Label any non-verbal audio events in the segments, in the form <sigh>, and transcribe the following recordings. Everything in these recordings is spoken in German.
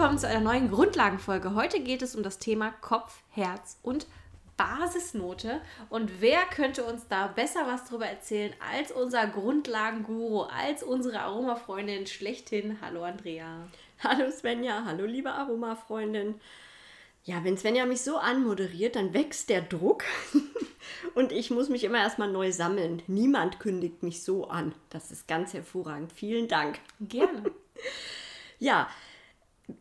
Willkommen zu einer neuen Grundlagenfolge. Heute geht es um das Thema Kopf, Herz und Basisnote. Und wer könnte uns da besser was darüber erzählen als unser Grundlagenguru, als unsere Aromafreundin schlechthin? Hallo Andrea. Hallo Svenja, hallo liebe Aromafreundin. Ja, wenn Svenja mich so anmoderiert, dann wächst der Druck <laughs> und ich muss mich immer erstmal neu sammeln. Niemand kündigt mich so an. Das ist ganz hervorragend. Vielen Dank. Gerne. <laughs> ja,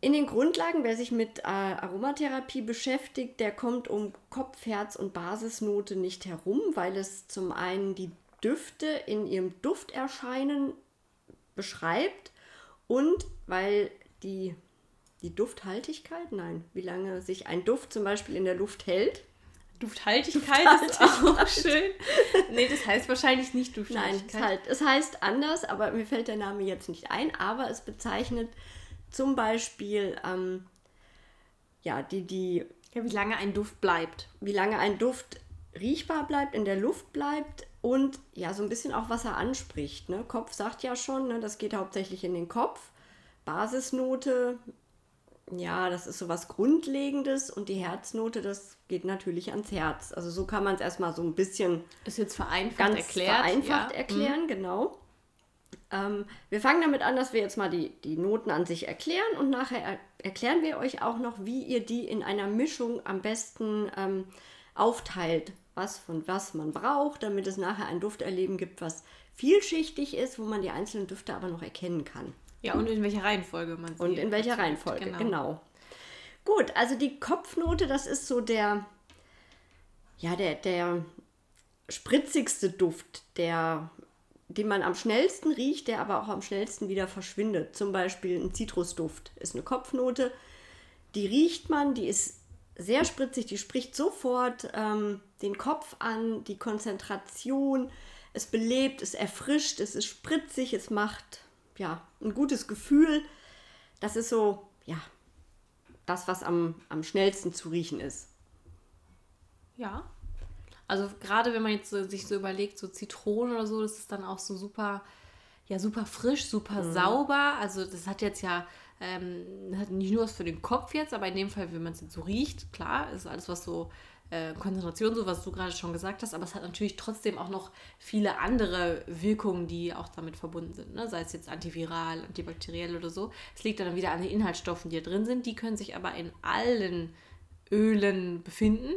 in den Grundlagen, wer sich mit äh, Aromatherapie beschäftigt, der kommt um Kopf, Herz und Basisnote nicht herum, weil es zum einen die Düfte in ihrem Dufterscheinen beschreibt und weil die, die Dufthaltigkeit, nein, wie lange sich ein Duft zum Beispiel in der Luft hält. Dufthaltigkeit, Dufthaltigkeit. ist auch <laughs> schön. Nee, das heißt wahrscheinlich nicht Dufthaltigkeit. Nein, es, halt, es heißt anders, aber mir fällt der Name jetzt nicht ein, aber es bezeichnet zum Beispiel, ähm, ja, die, die. Ja, wie lange ein Duft bleibt. Wie lange ein Duft riechbar bleibt, in der Luft bleibt und ja, so ein bisschen auch, was er anspricht. Ne? Kopf sagt ja schon, ne, das geht hauptsächlich in den Kopf. Basisnote, ja, das ist so was Grundlegendes und die Herznote, das geht natürlich ans Herz. Also so kann man es erstmal so ein bisschen. Ist jetzt vereinfacht ganz erklärt. Vereinfacht ja. erklären, mhm. genau. Ähm, wir fangen damit an, dass wir jetzt mal die, die Noten an sich erklären und nachher er erklären wir euch auch noch, wie ihr die in einer Mischung am besten ähm, aufteilt, was von was man braucht, damit es nachher ein Dufterleben gibt, was vielschichtig ist, wo man die einzelnen Düfte aber noch erkennen kann. Ja, und in welcher Reihenfolge man sie. Und in welcher Reihenfolge, genau. genau. Gut, also die Kopfnote, das ist so der, ja, der, der spritzigste Duft, der den man am schnellsten riecht, der aber auch am schnellsten wieder verschwindet. Zum Beispiel ein Zitrusduft ist eine Kopfnote. Die riecht man, die ist sehr spritzig, die spricht sofort ähm, den Kopf an, die Konzentration. Es belebt, es erfrischt, es ist spritzig, es macht ja ein gutes Gefühl. Das ist so, ja, das, was am, am schnellsten zu riechen ist. Ja, also gerade wenn man jetzt so, sich so überlegt, so Zitronen oder so, das ist dann auch so super, ja, super frisch, super mhm. sauber. Also das hat jetzt ja ähm, hat nicht nur was für den Kopf jetzt, aber in dem Fall, wenn man es jetzt so riecht, klar, ist alles was so äh, Konzentration, so was du gerade schon gesagt hast, aber es hat natürlich trotzdem auch noch viele andere Wirkungen, die auch damit verbunden sind. Ne? Sei es jetzt antiviral, antibakteriell oder so. Es liegt dann wieder an den Inhaltsstoffen, die da drin sind. Die können sich aber in allen Ölen befinden.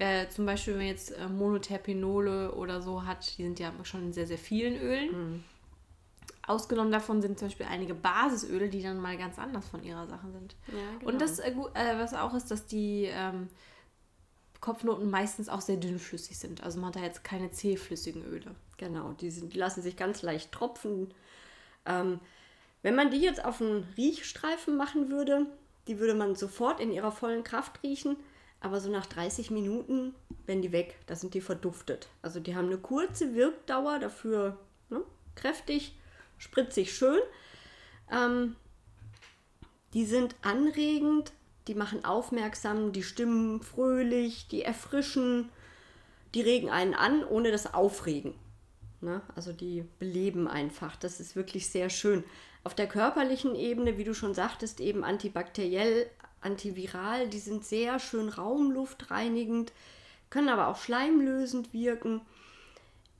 Äh, zum Beispiel, wenn man jetzt äh, Monoterpinole oder so hat, die sind ja schon in sehr, sehr vielen Ölen. Mhm. Ausgenommen davon sind zum Beispiel einige Basisöle, die dann mal ganz anders von ihrer Sache sind. Ja, genau. Und das, äh, äh, was auch ist, dass die ähm, Kopfnoten meistens auch sehr dünnflüssig sind. Also man hat da jetzt keine zähflüssigen Öle. Genau, die, sind, die lassen sich ganz leicht tropfen. Ähm, wenn man die jetzt auf einen Riechstreifen machen würde, die würde man sofort in ihrer vollen Kraft riechen aber so nach 30 Minuten werden die weg. Da sind die verduftet. Also die haben eine kurze Wirkdauer, dafür ne, kräftig, spritzig, schön. Ähm, die sind anregend, die machen aufmerksam, die stimmen fröhlich, die erfrischen, die regen einen an, ohne das Aufregen. Ne? Also die beleben einfach. Das ist wirklich sehr schön. Auf der körperlichen Ebene, wie du schon sagtest, eben antibakteriell, antiviral, die sind sehr schön raumluftreinigend, können aber auch schleimlösend wirken.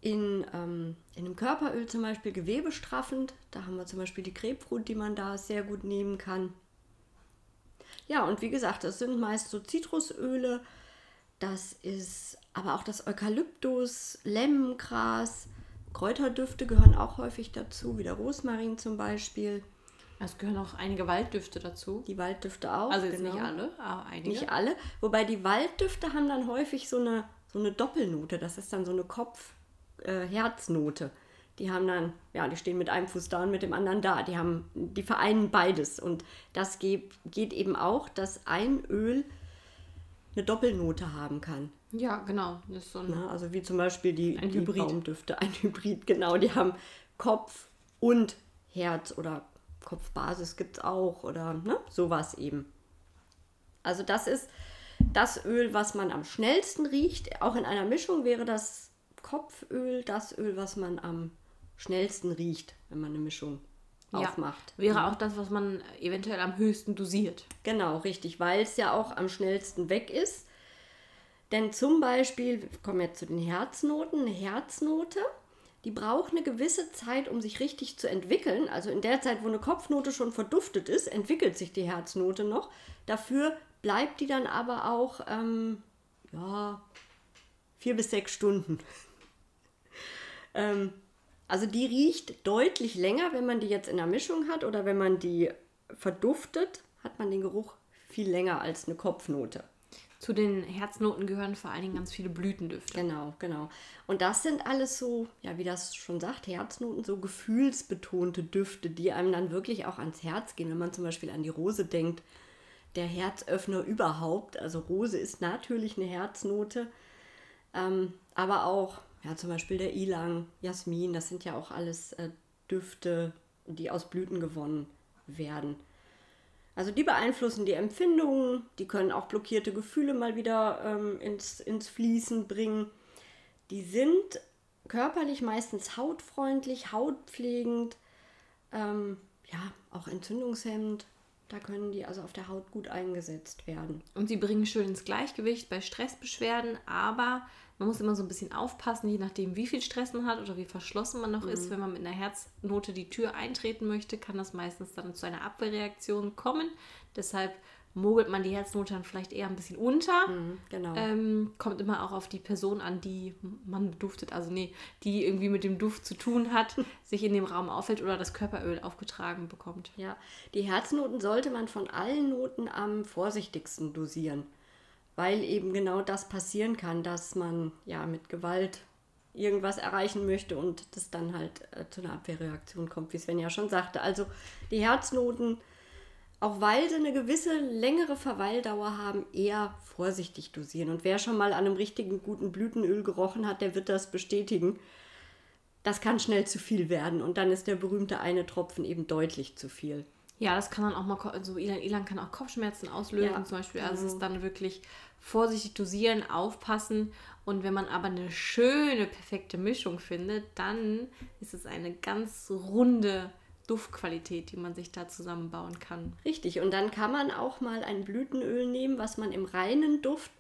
In, ähm, in einem Körperöl zum Beispiel gewebestraffend. Da haben wir zum Beispiel die Grapefruit, die man da sehr gut nehmen kann. Ja, und wie gesagt, das sind meist so Zitrusöle. Das ist aber auch das Eukalyptus, Lemmengras, Kräuterdüfte gehören auch häufig dazu, wie der Rosmarin zum Beispiel. Es gehören auch einige Walddüfte dazu. Die Walddüfte auch. Also jetzt genau. nicht alle, aber einige. Nicht alle. Wobei die Walddüfte haben dann häufig so eine, so eine Doppelnote. Das ist dann so eine Kopf-Herznote. Äh, Die haben dann, ja, die stehen mit einem Fuß da und mit dem anderen da. Die haben, die vereinen beides. Und das geht, geht eben auch, dass ein Öl eine Doppelnote haben kann. Ja, genau. So ein, Ne? Also wie zum Beispiel die, die Hybrid. Baumdüfte, ein Hybrid, genau. Die haben Kopf und Herz oder Kopfbasis gibt es auch oder ne? sowas eben. Also das ist das Öl, was man am schnellsten riecht. Auch in einer Mischung wäre das Kopföl das Öl, was man am schnellsten riecht, wenn man eine Mischung ja, aufmacht. Wäre auch das, was man eventuell am höchsten dosiert. Genau, richtig, weil es ja auch am schnellsten weg ist. Denn zum Beispiel, wir kommen jetzt zu den Herznoten, eine Herznote, die braucht eine gewisse Zeit, um sich richtig zu entwickeln. Also in der Zeit, wo eine Kopfnote schon verduftet ist, entwickelt sich die Herznote noch. Dafür bleibt die dann aber auch, ähm, ja, vier bis sechs Stunden. <laughs> ähm, also die riecht deutlich länger, wenn man die jetzt in der Mischung hat oder wenn man die verduftet, hat man den Geruch viel länger als eine Kopfnote. Zu den Herznoten gehören vor allen Dingen ganz viele Blütendüfte. Genau, genau. Und das sind alles so, ja, wie das schon sagt, Herznoten, so gefühlsbetonte Düfte, die einem dann wirklich auch ans Herz gehen. Wenn man zum Beispiel an die Rose denkt, der Herzöffner überhaupt. Also Rose ist natürlich eine Herznote, ähm, aber auch, ja, zum Beispiel der Ilang, Jasmin, das sind ja auch alles äh, Düfte, die aus Blüten gewonnen werden. Also die beeinflussen die Empfindungen, die können auch blockierte Gefühle mal wieder ähm, ins, ins Fließen bringen. Die sind körperlich meistens hautfreundlich, hautpflegend, ähm, ja, auch entzündungshemmend. Da können die also auf der Haut gut eingesetzt werden. Und sie bringen schön ins Gleichgewicht bei Stressbeschwerden, aber man muss immer so ein bisschen aufpassen, je nachdem, wie viel Stress man hat oder wie verschlossen man noch ist. Wenn man mit einer Herznote die Tür eintreten möchte, kann das meistens dann zu einer Abwehrreaktion kommen. Deshalb mogelt man die Herznote dann vielleicht eher ein bisschen unter. Genau. Ähm, kommt immer auch auf die Person an, die man beduftet, also nee, die irgendwie mit dem Duft zu tun hat, <laughs> sich in dem Raum auffällt oder das Körperöl aufgetragen bekommt. Ja, die Herznoten sollte man von allen Noten am vorsichtigsten dosieren, weil eben genau das passieren kann, dass man ja mit Gewalt irgendwas erreichen möchte und das dann halt äh, zu einer Abwehrreaktion kommt, wie Sven ja schon sagte. Also die Herznoten, auch weil sie eine gewisse längere Verweildauer haben, eher vorsichtig dosieren. Und wer schon mal an einem richtigen guten Blütenöl gerochen hat, der wird das bestätigen. Das kann schnell zu viel werden und dann ist der berühmte eine Tropfen eben deutlich zu viel. Ja, das kann dann auch mal, also Ilan Ilan kann auch Kopfschmerzen auslösen Ja, zum Beispiel. Also es ist dann wirklich vorsichtig dosieren, aufpassen. Und wenn man aber eine schöne, perfekte Mischung findet, dann ist es eine ganz runde Duftqualität, die man sich da zusammenbauen kann. Richtig, und dann kann man auch mal ein Blütenöl nehmen, was man im reinen Duft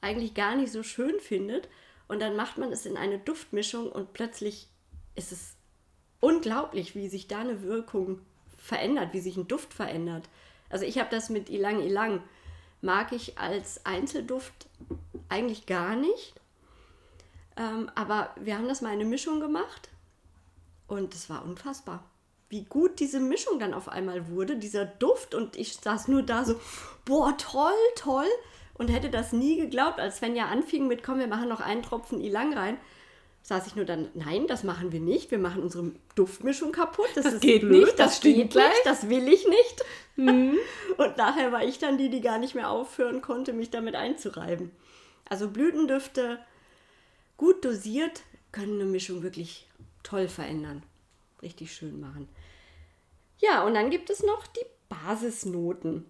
eigentlich gar nicht so schön findet. Und dann macht man es in eine Duftmischung und plötzlich ist es unglaublich, wie sich da eine Wirkung verändert, wie sich ein Duft verändert. Also ich habe das mit Ilang Ilang, mag ich als Einzelduft eigentlich gar nicht. Ähm, aber wir haben das mal in eine Mischung gemacht und es war unfassbar, wie gut diese Mischung dann auf einmal wurde, dieser Duft. Und ich saß nur da so, boah, toll, toll. Und hätte das nie geglaubt, als Sven ja anfing mit, komm, wir machen noch einen Tropfen Ilang rein. Saß ich nur dann, nein, das machen wir nicht. Wir machen unsere Duftmischung kaputt. Das, ist geht blöd, nicht, das das geht gleich. nicht, das will ich nicht. <laughs> Und nachher war ich dann die, die gar nicht mehr aufhören konnte, mich damit einzureiben. Also Blütendüfte, gut dosiert, können eine Mischung wirklich toll verändern. Richtig schön machen. Ja, und dann gibt es noch die Basisnoten.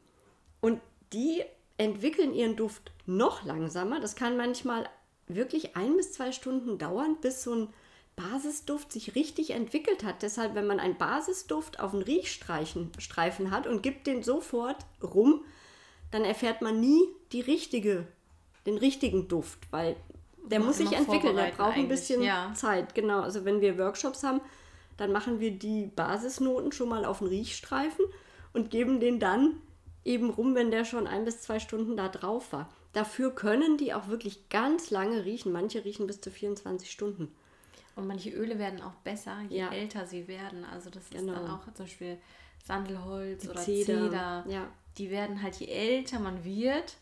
Und die entwickeln ihren Duft noch langsamer. Das kann manchmal wirklich ein bis zwei Stunden dauern, bis so ein Basisduft sich richtig entwickelt hat. Deshalb, wenn man einen Basisduft auf einen Riechstreifen Streifen hat und gibt den sofort rum, dann erfährt man nie die richtige, den richtigen Duft, weil der Muss sich entwickeln, der braucht ein bisschen ja. Zeit. Genau, also wenn wir Workshops haben, dann machen wir die Basisnoten schon mal auf den Riechstreifen und geben den dann eben rum, wenn der schon ein bis zwei Stunden da drauf war. Dafür können die auch wirklich ganz lange riechen. Manche riechen bis zu 24 Stunden. Und manche Öle werden auch besser, je Ja. älter sie werden. Also das ist Genau. dann auch zum Beispiel Sandelholz oder Zeder, Zeder. ja. Die werden halt, je älter man wird,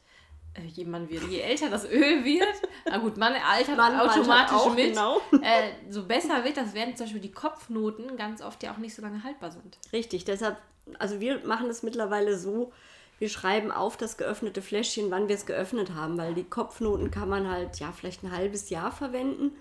äh, jemand wird. Je älter das Öl wird, na gut, man altert Man automatisch auch, mit, genau. äh, so besser wird das, während zum Beispiel die Kopfnoten ganz oft ja auch nicht so lange haltbar sind. Richtig, deshalb, also wir machen es mittlerweile so, wir schreiben auf das geöffnete Fläschchen, wann wir es geöffnet haben, weil die Kopfnoten kann man halt ja vielleicht ein halbes Jahr verwenden,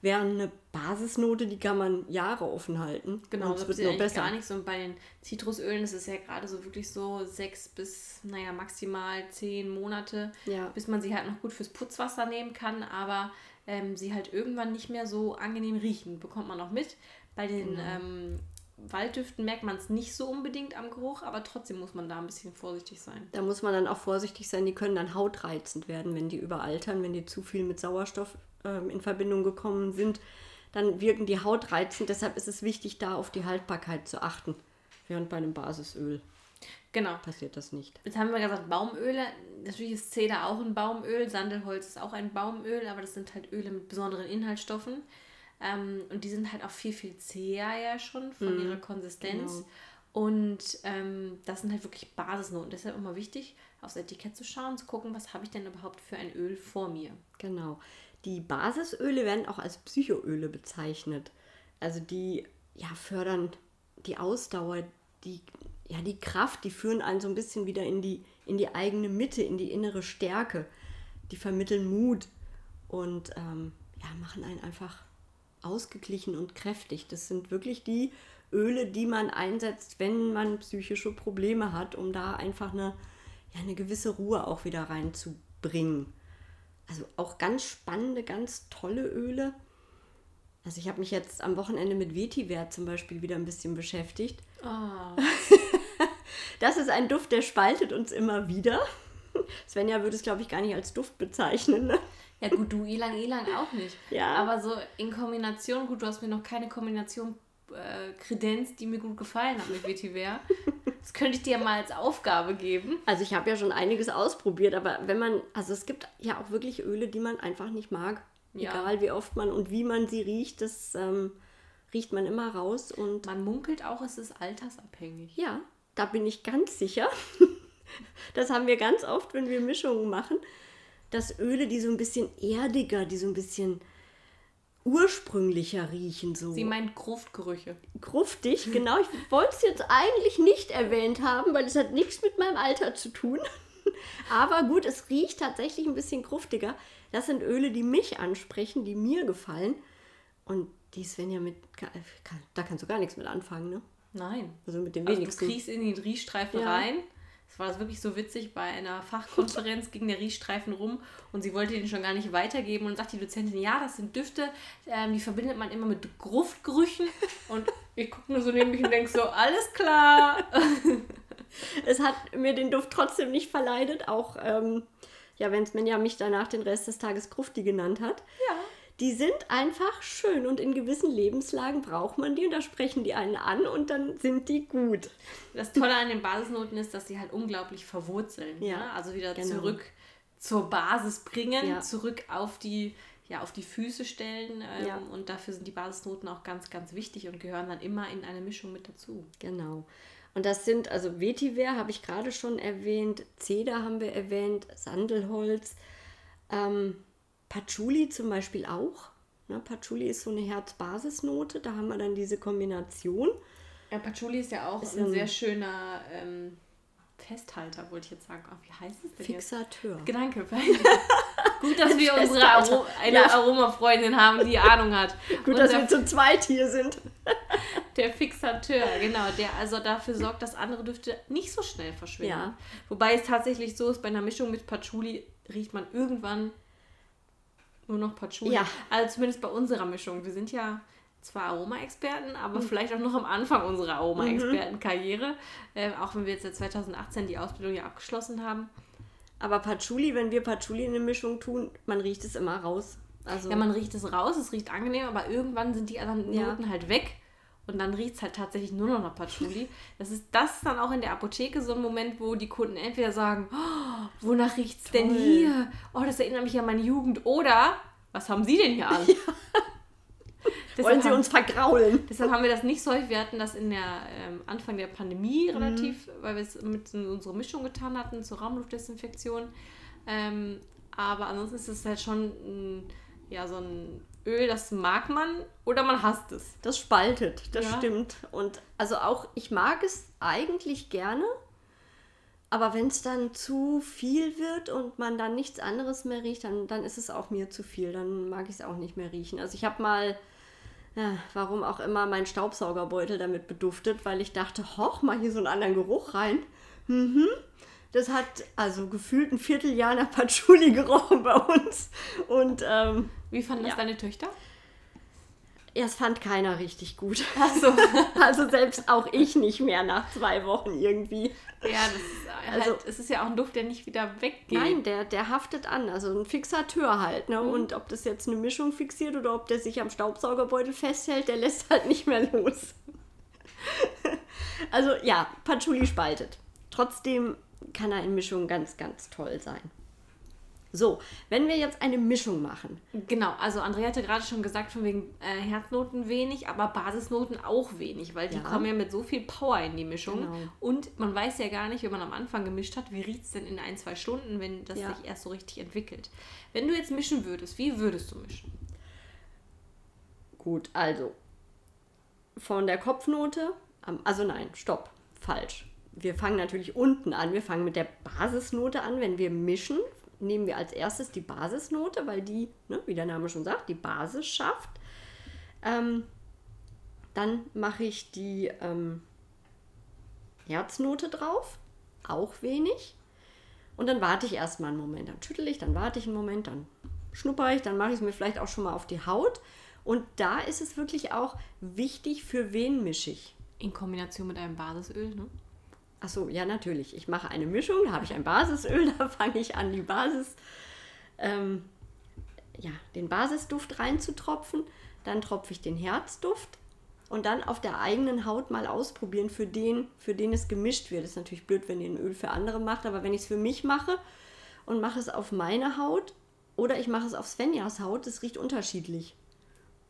während eine Basisnote, die kann man Jahre offen halten. Genau, das wird ist nur besser. gar nicht so. Und bei den Zitrusölen ist es ja gerade so wirklich so sechs bis, naja, maximal zehn Monate, Ja. bis man sie halt noch gut fürs Putzwasser nehmen kann, aber ähm, sie halt irgendwann nicht mehr so angenehm riechen. Bekommt man noch mit. Bei den Genau. ähm, Walddüften merkt man es nicht so unbedingt am Geruch, aber trotzdem muss man da ein bisschen vorsichtig sein. Da muss man dann auch vorsichtig sein, die können dann hautreizend werden, wenn die überaltern, wenn die zu viel mit Sauerstoff ähm, in Verbindung gekommen sind. Dann wirken die hautreizend, deshalb ist es wichtig, da auf die Haltbarkeit zu achten. Während bei einem Basisöl Genau. passiert das nicht. Jetzt haben wir gesagt, Baumöle. Natürlich ist Zeder auch ein Baumöl, Sandelholz ist auch ein Baumöl, aber das sind halt Öle mit besonderen Inhaltsstoffen. Ähm, und die sind halt auch viel, viel zäher ja schon von ihrer Konsistenz. genau. Und ähm, das sind halt wirklich Basisnoten. Deshalb immer wichtig, aufs Etikett zu schauen, zu gucken, was habe ich denn überhaupt für ein Öl vor mir. Genau. Die Basisöle werden auch als Psychoöle bezeichnet. Also die ja, fördern die Ausdauer, die, ja, die Kraft, die führen einen so ein bisschen wieder in die, in die eigene Mitte, in die innere Stärke. Die vermitteln Mut und ähm, ja, machen einen einfach ausgeglichen und kräftig. Das sind wirklich die Öle, die man einsetzt, wenn man psychische Probleme hat, um da einfach eine, ja, eine gewisse Ruhe auch wieder reinzubringen. Also auch ganz spannende, ganz tolle Öle. Also ich habe mich jetzt am Wochenende mit Vetiver zum Beispiel wieder ein bisschen beschäftigt. Oh, <laughs> Das ist ein Duft, der spaltet uns immer wieder. <laughs> Svenja würde es, glaube ich, gar nicht als Duft bezeichnen. Ne? Ja gut, du Ilang Ilang auch nicht. Ja. Aber so in Kombination, gut, du hast mir noch keine Kombination äh, Kredenz, die mir gut gefallen hat mit Vetiver. Das könnte ich dir mal als Aufgabe geben. Also ich habe ja schon einiges ausprobiert, aber wenn man, also es gibt ja auch wirklich Öle, die man einfach nicht mag. Ja. Egal wie oft man und wie man sie riecht, das ähm, riecht man immer raus. Und Man munkelt auch, es ist altersabhängig. ja, da bin ich ganz sicher. <laughs> Das haben wir ganz oft, wenn wir Mischungen machen, dass Öle, die so ein bisschen erdiger, die so ein bisschen ursprünglicher riechen, so Sie meint Gruftgerüche. gruftig. Genau, ich wollte es jetzt eigentlich nicht erwähnt haben, weil es hat nichts mit meinem Alter zu tun. <laughs> Aber gut, es riecht tatsächlich ein bisschen gruftiger. Das sind Öle, die mich ansprechen, die mir gefallen. Und die Svenja mit, kann- da kannst du gar nichts mit anfangen, ne? Nein. Also mit dem Also du kriegst in den Riechstreifen Ja. rein. Es war wirklich so witzig, bei einer Fachkonferenz ging der Riechstreifen rum und sie wollte den schon gar nicht weitergeben und sagt die Dozentin, ja, das sind Düfte, ähm, die verbindet man immer mit Gruftgerüchen und ich gucke nur so neben mich und denke so, alles klar. <laughs> Es hat mir den Duft trotzdem nicht verleidet, auch ähm, ja, wenn Svenja mich danach den Rest des Tages Grufti genannt hat. Ja. Die sind einfach schön und in gewissen Lebenslagen braucht man die und da sprechen die einen an und dann sind die gut. Das Tolle an den Basisnoten ist, dass sie halt unglaublich verwurzeln. Ja, ne? Also wieder genau. zurück zur Basis bringen, Ja. zurück auf die, ja, auf die Füße stellen. Ähm, Ja. Und dafür sind die Basisnoten auch ganz, ganz wichtig und gehören dann immer in eine Mischung mit dazu. Genau. Und das sind, also Vetiver habe ich gerade schon erwähnt, Zeder haben wir erwähnt, Sandelholz, ähm, Patchouli zum Beispiel auch. Ne, Patchouli ist so eine Herzbasisnote, da haben wir dann diese Kombination. Ja, Patchouli ist ja auch Ist ein ein- sehr schöner ähm, Festhalter, wollte ich jetzt sagen. Oh, wie heißt es denn jetzt? Fixateur. Danke. <laughs> Gut, dass wir unsere. Aro eine Ja. Aromafreundin haben, die Ahnung hat. <laughs> Gut, dass Unser wir zu zweit hier sind. <laughs> Der Fixateur, genau, der also dafür sorgt, dass andere Düfte nicht so schnell verschwinden. Ja. Wobei es tatsächlich so ist, bei einer Mischung mit Patchouli riecht man irgendwann nur noch Patchouli. Ja. Also zumindest bei unserer Mischung. Wir sind ja zwar Aroma-Experten, Mhm. aber vielleicht auch noch am Anfang unserer Aroma-Experten-Karriere. Äh, auch wenn wir jetzt seit 2018 die Ausbildung ja abgeschlossen haben. Aber Patchouli, wenn wir Patchouli in eine Mischung tun, man riecht es immer raus. Also, Ja, man riecht es raus, es riecht angenehm, aber irgendwann sind die anderen Ja. Noten halt weg. Und dann riecht es halt tatsächlich nur noch nach Patchouli. Das ist, das ist dann auch in der Apotheke so ein Moment, wo die Kunden entweder sagen, oh, wonach riecht es denn hier? Oh, das erinnert mich an meine Jugend. Oder, was haben Sie denn hier an? <laughs> <laughs> Deshalb wollen Sie haben- uns vergraulen? Deshalb haben wir das nicht so häufig. Wir hatten das in der ähm, Anfang der Pandemie Mhm. relativ, weil wir es mit in unsere Mischung getan hatten zur Raumluftdesinfektion. Ähm, aber ansonsten ist es halt schon ein, ja, so ein Öl, das mag man oder man hasst es. Das spaltet, das Ja. stimmt. Und also auch, ich mag es eigentlich gerne, aber wenn es dann zu viel wird und man dann nichts anderes mehr riecht, dann, dann ist es auch mir zu viel. Dann mag ich es auch nicht mehr riechen. Also ich habe mal, ja, warum auch immer, meinen Staubsaugerbeutel damit beduftet, weil ich dachte, hoch, mal hier so einen anderen Geruch rein. Mhm. Das hat also gefühlt ein Vierteljahr nach Patchouli <laughs> gerochen bei uns. Und ähm, Wie fanden Ja. das deine Töchter? es fand keiner richtig gut. Achso. <laughs> Also selbst auch ich nicht mehr nach zwei Wochen irgendwie. ja, das ist halt, Also- es ist ja auch ein Duft, der nicht wieder weggeht. Nein, der, der haftet an. Also ein Fixateur halt. Mhm. Ne? Und ob das jetzt eine Mischung fixiert oder ob der sich am Staubsaugerbeutel festhält, der lässt halt nicht mehr los. also ja, Patchouli spaltet. Trotzdem kann er in Mischung ganz, ganz toll sein. So, wenn wir jetzt eine Mischung machen, Genau, also Andrea hatte gerade schon gesagt, von wegen äh, Herznoten wenig, aber Basisnoten auch wenig, weil die Ja. kommen ja mit so viel Power in die Mischung. Genau. Und man weiß ja gar nicht, wenn man am Anfang gemischt hat, wie riecht es denn in ein, zwei Stunden, wenn das Ja. sich erst so richtig entwickelt. Wenn du jetzt mischen würdest, wie würdest du mischen? Gut, also von der Kopfnote, also nein, stopp, falsch. Wir fangen natürlich unten an. Wir fangen mit der Basisnote an. Wenn wir mischen, nehmen wir als erstes die Basisnote, weil die, ne, wie der Name schon sagt, die Basis schafft. Ähm, dann mache ich die ähm, Herznote drauf, auch wenig. Und dann warte ich erstmal einen Moment. Dann schüttel ich, dann warte ich einen Moment, dann schnupper ich, dann mache ich es mir vielleicht auch schon mal auf die Haut. Und da ist es wirklich auch wichtig, für wen mische ich. In Kombination mit einem Basisöl, ne? Achso, ja, natürlich. Ich mache eine Mischung, da habe ich ein Basisöl, <laughs> da fange ich an, die Basis, ähm, ja, den Basisduft reinzutropfen. Dann tropfe ich den Herzduft und dann auf der eigenen Haut mal ausprobieren, für den, für den es gemischt wird. ist natürlich blöd, wenn ihr ein Öl für andere macht, aber wenn ich es für mich mache und mache es auf meine Haut oder ich mache es auf Svenjas Haut, das riecht unterschiedlich.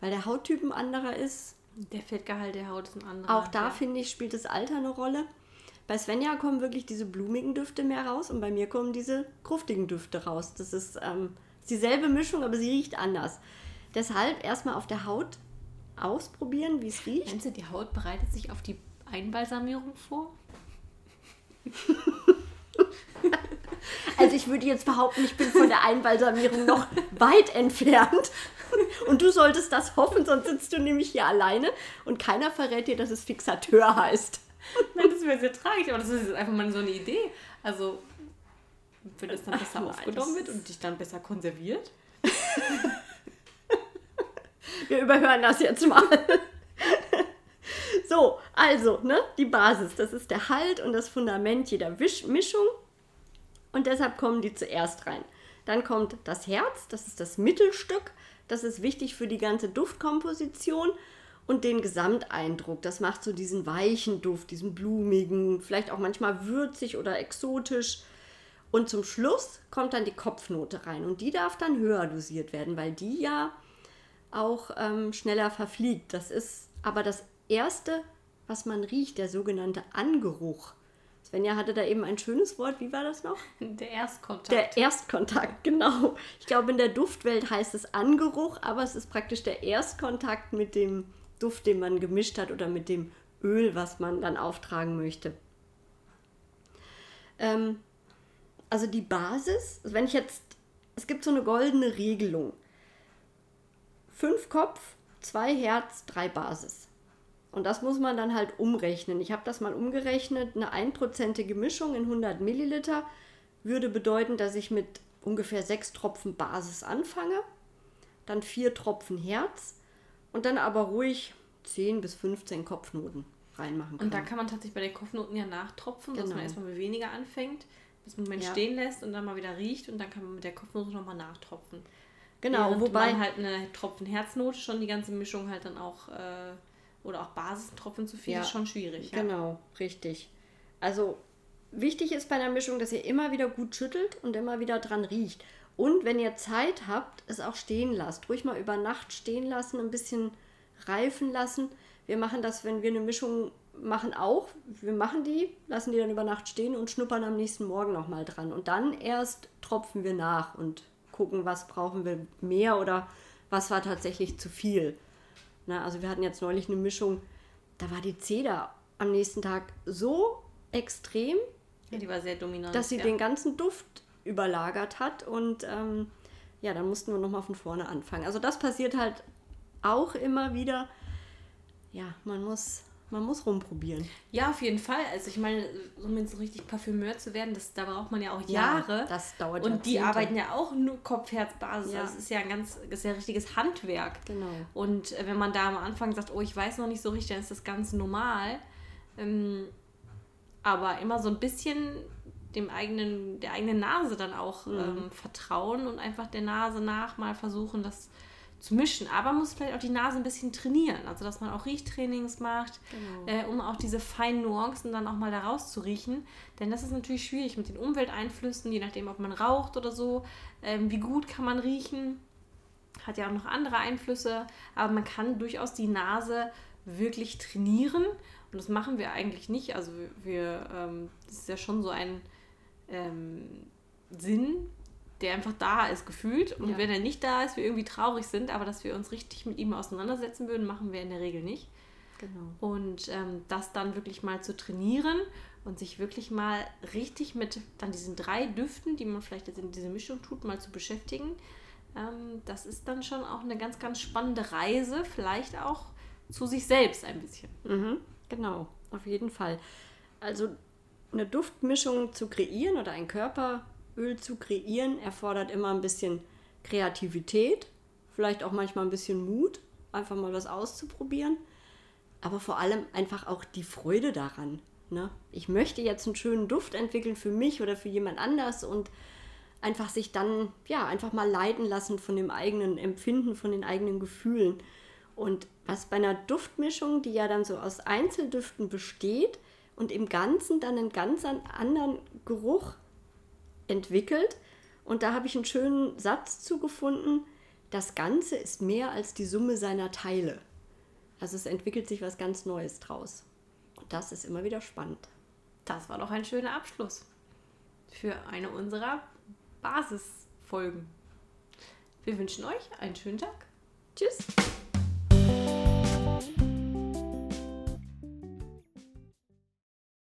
Weil der Hauttyp ein anderer ist, Der Fettgehalt der Haut ist ein anderer. auch da ja. finde ich, spielt das Alter eine Rolle. Bei Svenja kommen wirklich diese blumigen Düfte mehr raus und bei mir kommen diese kruftigen Düfte raus. Das ist, ähm, ist dieselbe Mischung, aber sie riecht anders. Deshalb erstmal auf der Haut ausprobieren, wie es riecht. Meinst du, die Haut bereitet sich auf die Einbalsamierung vor? <laughs> Also ich würde jetzt behaupten, ich bin von der Einbalsamierung noch weit entfernt. Und du solltest das hoffen, sonst sitzt du nämlich hier alleine und keiner verrät dir, dass es Fixateur heißt. Nein, das wäre sehr tragisch, aber das ist jetzt einfach mal so eine Idee. Also, wenn das dann besser nein, aufgenommen wird und dich dann besser konserviert. <laughs> Wir überhören das jetzt mal. so, also, ne, die Basis, das ist der Halt und das Fundament jeder Wisch Mischung. Und deshalb kommen die zuerst rein. Dann kommt das Herz, das ist das Mittelstück. Das ist wichtig für die ganze Duftkomposition und den Gesamteindruck. Das macht so diesen weichen Duft, diesen blumigen, vielleicht auch manchmal würzig oder exotisch. Und zum Schluss kommt dann die Kopfnote rein und die darf dann höher dosiert werden, weil die ja auch ähm, schneller verfliegt. Das ist aber das Erste, was man riecht, der sogenannte Angeruch. Svenja hatte da eben ein schönes Wort. Wie war das noch? <laughs> Der Erstkontakt. Der Erstkontakt, genau. Ich glaube, in der Duftwelt heißt es Angeruch, aber es ist praktisch der Erstkontakt mit dem Duft, den man gemischt hat oder mit dem Öl, was man dann auftragen möchte. Ähm, also die Basis, also wenn ich jetzt, es gibt so eine goldene Regelung. Fünf Kopf, zwei Herz, drei Basis. Und das muss man dann halt umrechnen. Ich habe das mal umgerechnet. Eine einprozentige Mischung in 100 Milliliter würde bedeuten, dass ich mit ungefähr sechs Tropfen Basis anfange, dann vier Tropfen Herz und dann aber ruhig 10 bis 15 Kopfnoten reinmachen kann. und da kann man tatsächlich bei den Kopfnoten ja nachtropfen, dass Genau. man erstmal mit weniger anfängt, bis man Ja. stehen lässt und dann mal wieder riecht und dann kann man mit der Kopfnote nochmal nachtropfen. genau, Während wobei man halt eine Tropfen Herznote schon die ganze Mischung halt dann auch äh, oder auch Basistropfen zu viel Ja, ist schon schwierig. Ja. Genau, richtig. Also wichtig ist bei einer Mischung, dass ihr immer wieder gut schüttelt und immer wieder dran riecht. Und wenn ihr Zeit habt, es auch stehen lasst. Ruhig mal über Nacht stehen lassen, ein bisschen reifen lassen. Wir machen das, wenn wir eine Mischung machen auch, wir machen die, lassen die dann über Nacht stehen und schnuppern am nächsten Morgen nochmal dran. Und dann erst tropfen wir nach und gucken, was brauchen wir mehr oder was war tatsächlich zu viel. Na, also wir hatten jetzt neulich eine Mischung, da war die Zeder am nächsten Tag so extrem, ja, dass sie ja. den ganzen Duft überlagert hat und ähm, ja, dann mussten wir nochmal von vorne anfangen. Also das passiert halt auch immer wieder. Ja, man muss, man muss rumprobieren. Ja, auf jeden Fall. Also ich meine, um jetzt so richtig Parfümeur zu werden, das, da braucht man ja auch Ja, Jahre. das dauert Und die Jahrzehnte. arbeiten ja auch nur Kopf-Herz-Basis. Ja. Das ist ja ein ganz, ist ja ein richtiges Handwerk. Genau. Und äh, wenn man da am Anfang sagt, oh, ich weiß noch nicht so richtig, dann ist das ganz normal. Ähm, aber immer so ein bisschen dem eigenen, der eigenen Nase dann auch Mhm. ähm, vertrauen und einfach der Nase nach mal versuchen, das zu mischen. Aber man muss vielleicht auch die Nase ein bisschen trainieren. Also, dass man auch Riechtrainings macht, Genau. äh, um auch diese feinen Nuancen dann auch mal da rauszuriechen. Denn das ist natürlich schwierig mit den Umwelteinflüssen, je nachdem, ob man raucht oder so. Ähm, wie gut kann man riechen? Hat ja auch noch andere Einflüsse. Aber man kann durchaus die Nase wirklich trainieren. Und das machen wir eigentlich nicht. Also wir, ähm, das ist ja schon so ein ähm, Sinn, der einfach da ist, gefühlt. Und Ja. wenn er nicht da ist, wir irgendwie traurig sind, aber dass wir uns richtig mit ihm auseinandersetzen würden, machen wir in der Regel nicht. Genau. Und ähm, das dann wirklich mal zu trainieren und sich wirklich mal richtig mit dann diesen drei Düften, die man vielleicht jetzt in diese Mischung tut, mal zu beschäftigen. Ähm, das ist dann schon auch eine ganz, ganz spannende Reise, vielleicht auch zu sich selbst ein bisschen. Mhm, genau, auf jeden Fall. Also eine Duftmischung zu kreieren oder ein Körperöl zu kreieren, erfordert immer ein bisschen Kreativität, vielleicht auch manchmal ein bisschen Mut, einfach mal was auszuprobieren, aber vor allem einfach auch die Freude daran. Ne? Ich möchte jetzt einen schönen Duft entwickeln für mich oder für jemand anders und einfach sich dann, ja, einfach mal leiten lassen von dem eigenen Empfinden, von den eigenen Gefühlen. Und was bei einer Duftmischung, die ja dann so aus Einzeldüften besteht und im Ganzen dann einen ganz an- anderen Geruch entwickelt. Und da habe ich einen schönen Satz zugefunden. Das Ganze ist mehr als die Summe seiner Teile. Also es entwickelt sich was ganz Neues draus. Und das ist immer wieder spannend. Das war doch ein schöner Abschluss für eine unserer Basisfolgen. Wir wünschen euch einen schönen Tag. Tschüss!